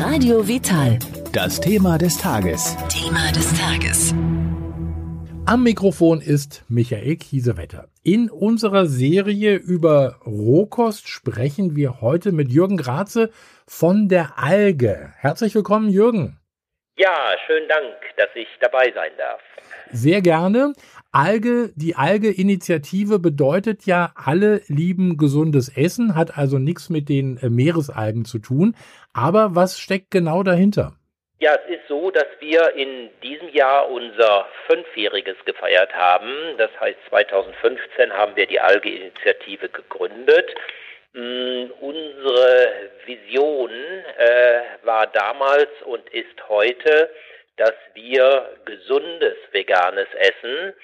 Radio Vital. Das Thema des Tages. Thema des Tages. Am Mikrofon ist Michael Kiesewetter. In unserer Serie über Rohkost sprechen wir heute mit Jürgen Graze von der Alge. Herzlich willkommen, Jürgen. Ja, schönen Dank, dass ich dabei sein darf. Sehr gerne. Alge, die Alge-Initiative bedeutet ja, alle lieben gesundes Essen, hat also nichts mit den äh, Meeresalgen zu tun. Aber was steckt genau dahinter? Ja, es ist so, dass wir in diesem Jahr unser Fünfjähriges gefeiert haben. Das heißt, 2015 haben wir die Alge-Initiative gegründet. Mm, unsere Vision äh, war damals und ist heute, dass wir gesundes veganes Essen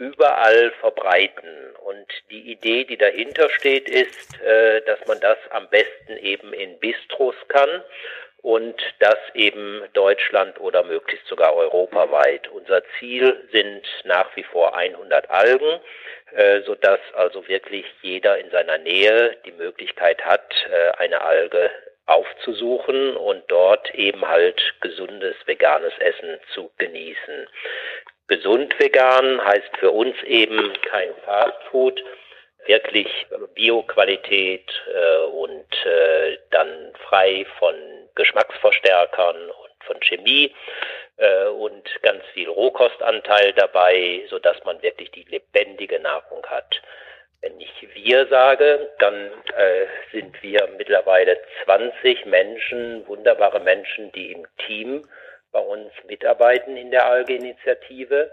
überall verbreiten. Und die Idee, die dahinter steht, ist, äh, dass man das am besten eben in Bistros kann und das eben Deutschland oder möglichst sogar europaweit. Unser Ziel sind nach wie vor 100 Algen, äh, sodass also wirklich jeder in seiner Nähe die Möglichkeit hat, äh, eine Alge aufzusuchen und dort eben halt gesundes veganes Essen zu genießen. Gesund vegan heißt für uns eben kein Fastfood, wirklich Bioqualität äh, und äh, dann frei von Geschmacksverstärkern und von Chemie äh, und ganz viel Rohkostanteil dabei, so dass man wirklich die lebendige Nahrung hat. Wenn ich wir sage, dann äh, sind wir mittlerweile 20 Menschen, wunderbare Menschen, die im Team bei uns mitarbeiten in der ALGE-Initiative.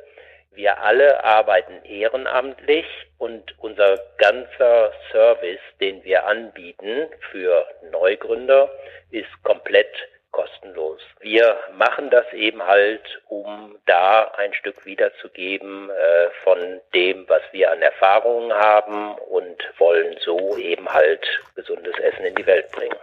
Wir alle arbeiten ehrenamtlich und unser ganzer Service, den wir anbieten für Neugründer, ist komplett kostenlos. Wir machen das eben halt, um da ein Stück wiederzugeben äh, von dem, was wir an Erfahrungen haben und wollen so eben halt gesundes Essen in die Welt bringen.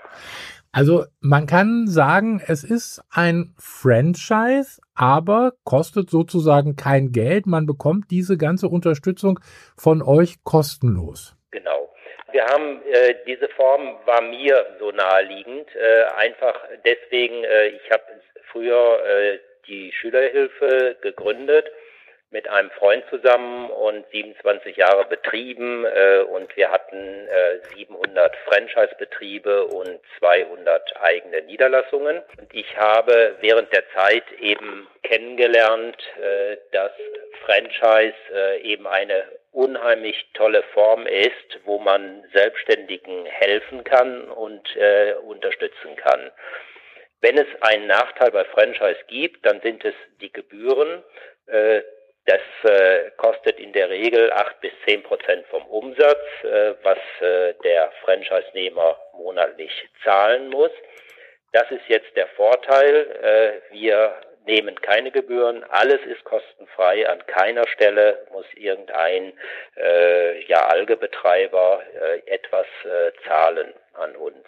Also man kann sagen, es ist ein Franchise, aber kostet sozusagen kein Geld. Man bekommt diese ganze Unterstützung von euch kostenlos. Genau. Wir haben äh, diese Form war mir so naheliegend, äh, einfach deswegen. Äh, ich habe früher äh, die Schülerhilfe gegründet mit einem Freund zusammen und 27 Jahre betrieben äh, und wir hatten äh, 700 Franchise-Betriebe und 200 eigene Niederlassungen. Und ich habe während der Zeit eben kennengelernt, äh, dass Franchise äh, eben eine unheimlich tolle Form ist, wo man Selbstständigen helfen kann und äh, unterstützen kann. Wenn es einen Nachteil bei Franchise gibt, dann sind es die Gebühren. Äh, das äh, kostet in der Regel acht bis zehn Prozent vom Umsatz, äh, was äh, der Franchise-Nehmer monatlich zahlen muss. Das ist jetzt der Vorteil. Äh, wir nehmen keine Gebühren, alles ist kostenfrei. An keiner Stelle muss irgendein äh, ja, Algebetreiber äh, etwas äh, zahlen an uns.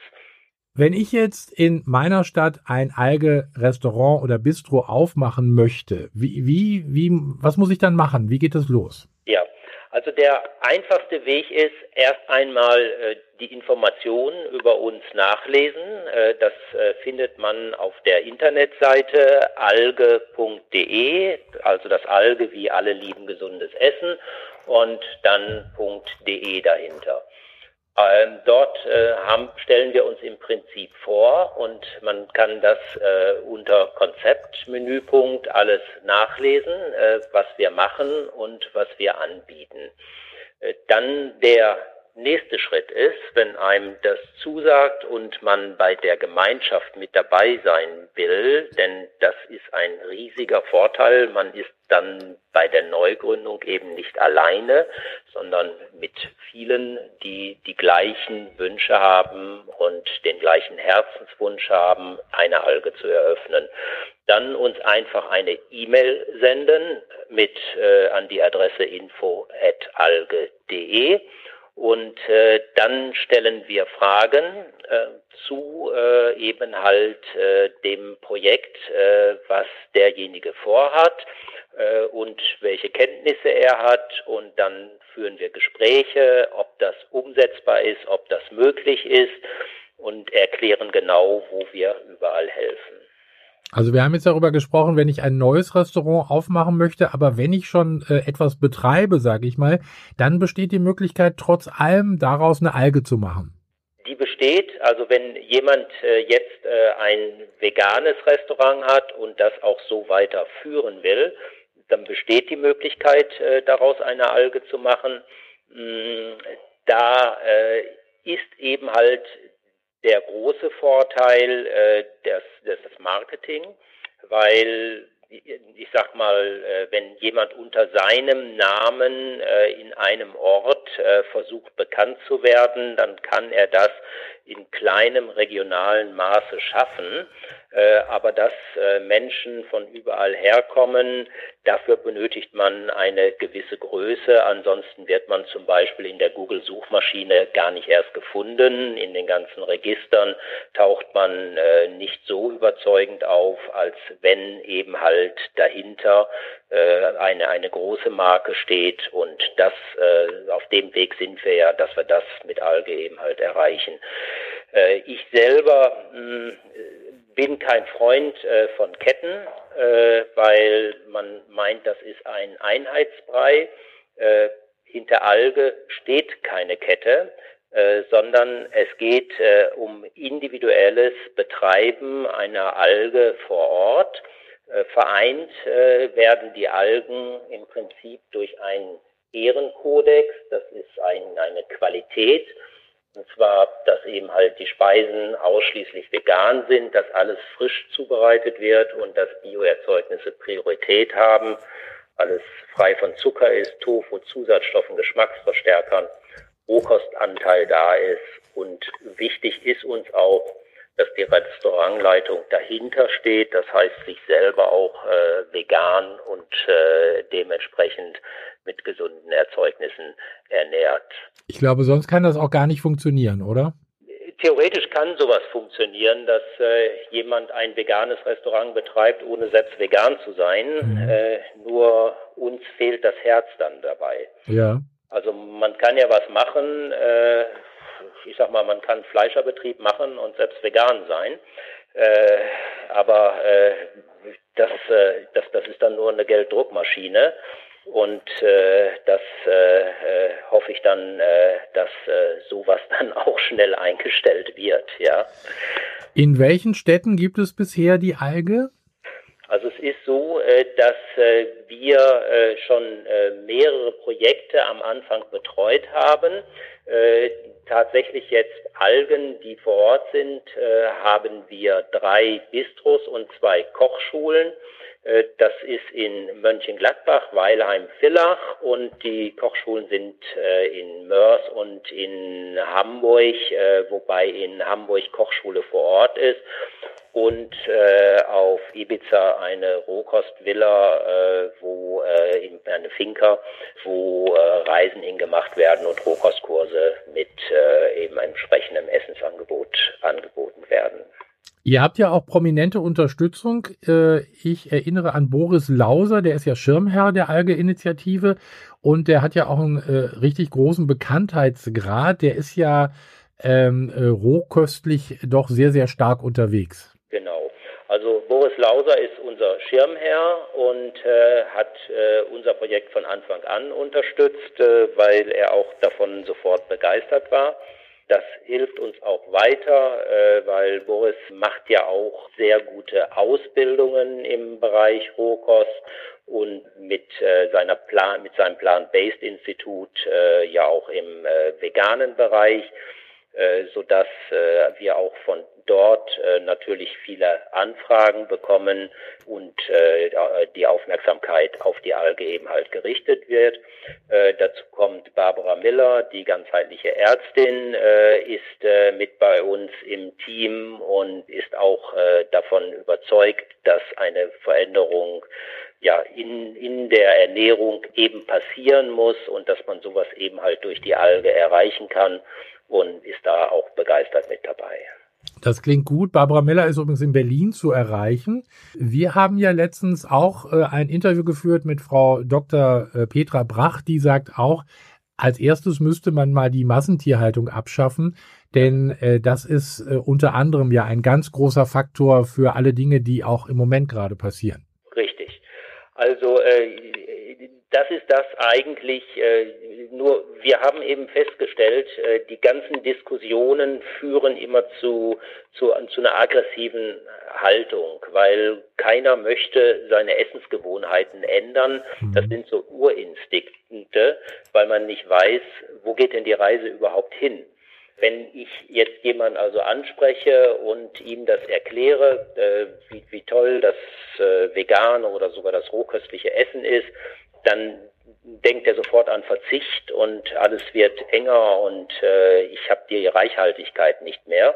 Wenn ich jetzt in meiner Stadt ein Alge-Restaurant oder Bistro aufmachen möchte, wie, wie, wie, was muss ich dann machen? Wie geht das los? Ja, also der einfachste Weg ist erst einmal äh, die Informationen über uns nachlesen. Äh, das äh, findet man auf der Internetseite alge.de, also das Alge wie alle lieben gesundes Essen und dann .de dahinter. Ähm, dort äh, haben, stellen wir uns im Prinzip vor und man kann das äh, unter Konzeptmenüpunkt alles nachlesen, äh, was wir machen und was wir anbieten. Äh, dann der nächste Schritt ist, wenn einem das zusagt und man bei der Gemeinschaft mit dabei sein will, denn das ist ein riesiger Vorteil. Man ist dann bei der Neugründung eben nicht alleine, sondern mit vielen, die die gleichen Wünsche haben und den gleichen Herzenswunsch haben, eine Alge zu eröffnen. Dann uns einfach eine E-Mail senden mit äh, an die Adresse info@alge.de und äh, dann stellen wir Fragen äh, zu äh, eben halt äh, dem Projekt, äh, was derjenige vorhat äh, und welche Kenntnisse er hat. Und dann führen wir Gespräche, ob das umsetzbar ist, ob das möglich ist. und erklären genau, wo wir überall helfen. Also wir haben jetzt darüber gesprochen, wenn ich ein neues Restaurant aufmachen möchte, aber wenn ich schon äh, etwas betreibe, sage ich mal, dann besteht die Möglichkeit, trotz allem daraus eine Alge zu machen. Die besteht, also wenn jemand äh, jetzt äh, ein veganes Restaurant hat und das auch so weiterführen will, dann besteht die Möglichkeit, äh, daraus eine Alge zu machen. Mm, da äh, ist eben halt der große Vorteil äh, des, des Marketing, weil ich sag mal, äh, wenn jemand unter seinem Namen äh, in einem Ort äh, versucht bekannt zu werden, dann kann er das in kleinem regionalen Maße schaffen. Aber dass Menschen von überall herkommen, dafür benötigt man eine gewisse Größe. Ansonsten wird man zum Beispiel in der Google-Suchmaschine gar nicht erst gefunden. In den ganzen Registern taucht man nicht so überzeugend auf, als wenn eben halt dahinter eine, eine große Marke steht. Und das, auf dem Weg sind wir ja, dass wir das mit Alge eben halt erreichen. Äh, ich selber hm, bin kein Freund äh, von Ketten, äh, weil man meint, das ist ein Einheitsbrei. Hinter Alge steht keine Kette, sondern es geht um individuelles Betreiben einer Alge vor Ort. vereint werden die Algen im Prinzip durch einen Ehrenkodex, das ist ein, eine Qualität, und zwar, dass eben halt die Speisen ausschließlich vegan sind, dass alles frisch zubereitet wird und dass Bioerzeugnisse Priorität haben, alles frei von Zucker ist, Tofu, Zusatzstoffen, Geschmacksverstärkern, Rohkostanteil da ist. Und wichtig ist uns auch, dass die Restaurantleitung dahinter steht, das heißt sich selber auch äh, vegan und äh, dementsprechend mit gesunden Erzeugnissen ernährt. Ich glaube, sonst kann das auch gar nicht funktionieren, oder? Theoretisch kann sowas funktionieren, dass äh, jemand ein veganes Restaurant betreibt, ohne selbst vegan zu sein. Mhm. Äh, nur uns fehlt das Herz dann dabei. Ja. Also man kann ja was machen. Äh, ich sag mal, man kann Fleischerbetrieb machen und selbst vegan sein. Äh, aber äh, das, äh, das, das ist dann nur eine Gelddruckmaschine. Und äh, das äh, äh, hoffe ich dann, dass sowas dann auch schnell eingestellt wird, ja. In welchen Städten gibt es bisher die Alge? Also es ist so, dass wir schon mehrere Projekte am Anfang betreut haben. Tatsächlich jetzt Algen, die vor Ort sind, äh, haben wir drei Bistros und zwei Kochschulen. Äh, das ist in Mönchengladbach, Weilheim, Villach und die Kochschulen sind äh, in Mörs und in Hamburg, äh, wobei in Hamburg Kochschule vor Ort ist und auf Ibiza eine Rohkostvilla, wo eine Finca, wo Reisen hingemacht werden und Rohkostkurse mit eben einem entsprechendem Essensangebot angeboten werden. Ihr habt ja auch prominente Unterstützung. Äh, ich erinnere an Boris Lauser, der ist ja Schirmherr der Alge-Initiative und der hat ja auch einen äh, richtig großen Bekanntheitsgrad. Der ist ja ähm, äh, rohköstlich doch sehr, sehr stark unterwegs. Genau. Also Boris Lauser ist unser Schirmherr und äh, hat äh, unser Projekt von Anfang an unterstützt, äh, weil er auch davon sofort begeistert war. Das hilft uns auch weiter, äh, weil Boris macht ja auch sehr gute Ausbildungen im Bereich Rohkost und mit äh, seiner Plan, mit seinem Plant-Based Institut äh, ja auch im äh, veganen Bereich, so dass äh, wir auch von dort äh, natürlich viele Anfragen bekommen und äh, die Aufmerksamkeit auf die Alge eben halt gerichtet wird. Äh, dazu kommt Barbara Miller, die ganzheitliche Ärztin, äh, ist äh, mit bei uns im Team und ist auch äh, davon überzeugt, dass eine Veränderung ja in, in der Ernährung eben passieren muss und dass man sowas eben halt durch die Alge erreichen kann und ist da auch begeistert mit dabei. Das klingt gut. Barbara Miller ist übrigens in Berlin zu erreichen. Wir haben ja letztens auch äh, ein Interview geführt mit Frau Dr. Äh, Petra Brach, die sagt auch, als erstes müsste man mal die Massentierhaltung abschaffen, Denn äh, das ist äh, unter anderem ja ein ganz großer Faktor für alle Dinge, die auch im Moment gerade passieren. Richtig. Also äh, das ist das eigentlich, nur wir haben eben festgestellt, äh, die ganzen Diskussionen führen immer zu, zu, zu einer aggressiven Haltung, weil keiner möchte seine Essensgewohnheiten ändern. Das mhm. sind so Urinstinkte, weil man nicht weiß, wo geht denn die Reise überhaupt hin. Wenn ich jetzt jemanden also anspreche und ihm das erkläre, äh, wie, wie toll das äh, vegane oder sogar das rohköstliche Essen ist, dann denkt er sofort an Verzicht und alles wird enger und äh, ich habe die Reichhaltigkeit nicht mehr.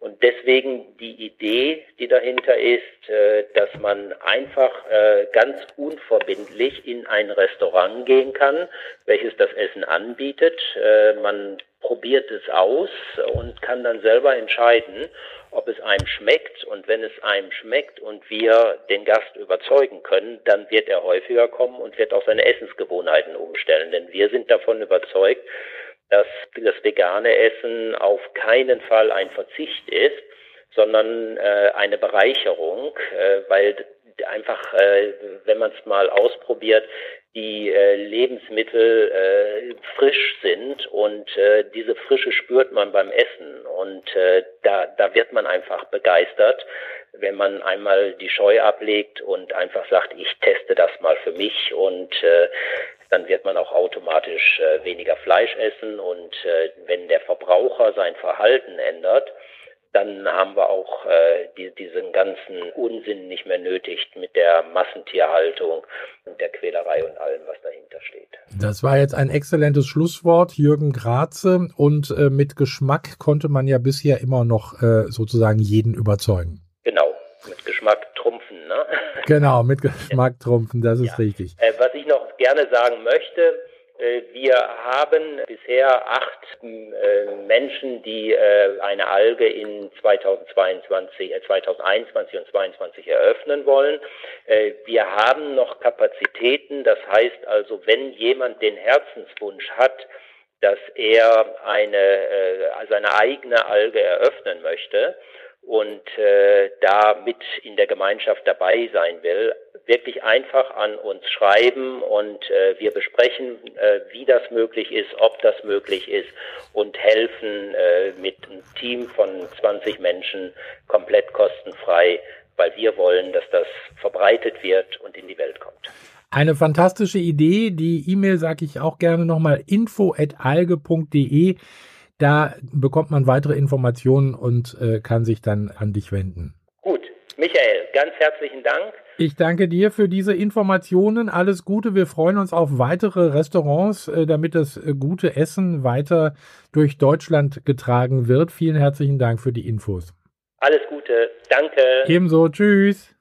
Und deswegen die Idee, die dahinter ist, äh, dass man einfach äh, ganz unverbindlich in ein Restaurant gehen kann, welches das Essen anbietet. Äh, man probiert es aus und kann dann selber entscheiden, ob es einem schmeckt. Und wenn es einem schmeckt und wir den Gast überzeugen können, dann wird er häufiger kommen und wird auch seine Essensgewohnheiten umstellen. Denn wir sind davon überzeugt, dass das vegane Essen auf keinen Fall ein Verzicht ist, sondern äh, eine Bereicherung, äh, weil einfach, äh, wenn man es mal ausprobiert, die äh, Lebensmittel äh, frisch sind und äh, diese Frische spürt man beim Essen und äh, da, da wird man einfach begeistert, wenn man einmal die Scheu ablegt und einfach sagt, ich teste das mal für mich und äh, dann wird man auch automatisch äh, weniger Fleisch essen und äh, wenn der Verbraucher sein Verhalten ändert, dann haben wir auch äh, die, diesen ganzen Unsinn nicht mehr nötig mit der Massentierhaltung und der Quälerei und allem, was dahinter steht. Das war jetzt ein exzellentes Schlusswort, Jürgen Graze. Und äh, mit Geschmack konnte man ja bisher immer noch äh, sozusagen jeden überzeugen. Genau, mit Geschmack trumpfen. Ne? Genau, mit Geschmack trumpfen, das ist ja. richtig. Äh, was ich noch gerne sagen möchte, wir haben bisher acht äh, Menschen, die äh, eine Alge in 2022, 2021 und 2022 eröffnen wollen. Wir haben noch Kapazitäten. Das heißt also, wenn jemand den Herzenswunsch hat, dass er eine, seine eigene Alge eröffnen möchte, und äh, da mit in der Gemeinschaft dabei sein will, wirklich einfach an uns schreiben und äh, wir besprechen, äh, wie das möglich ist, ob das möglich ist und helfen äh, mit einem Team von 20 Menschen komplett kostenfrei, weil wir wollen, dass das verbreitet wird und in die Welt kommt. Eine fantastische Idee. Die E-Mail sage ich auch gerne nochmal info@alge.de. Da bekommt man weitere Informationen und äh, kann sich dann an dich wenden. Gut, Michael, ganz herzlichen Dank. Ich danke dir für diese Informationen. Alles Gute. Wir freuen uns auf weitere Restaurants, äh, damit das äh, gute Essen weiter durch Deutschland getragen wird. Vielen herzlichen Dank für die Infos. Alles Gute. Danke. Ebenso. Tschüss.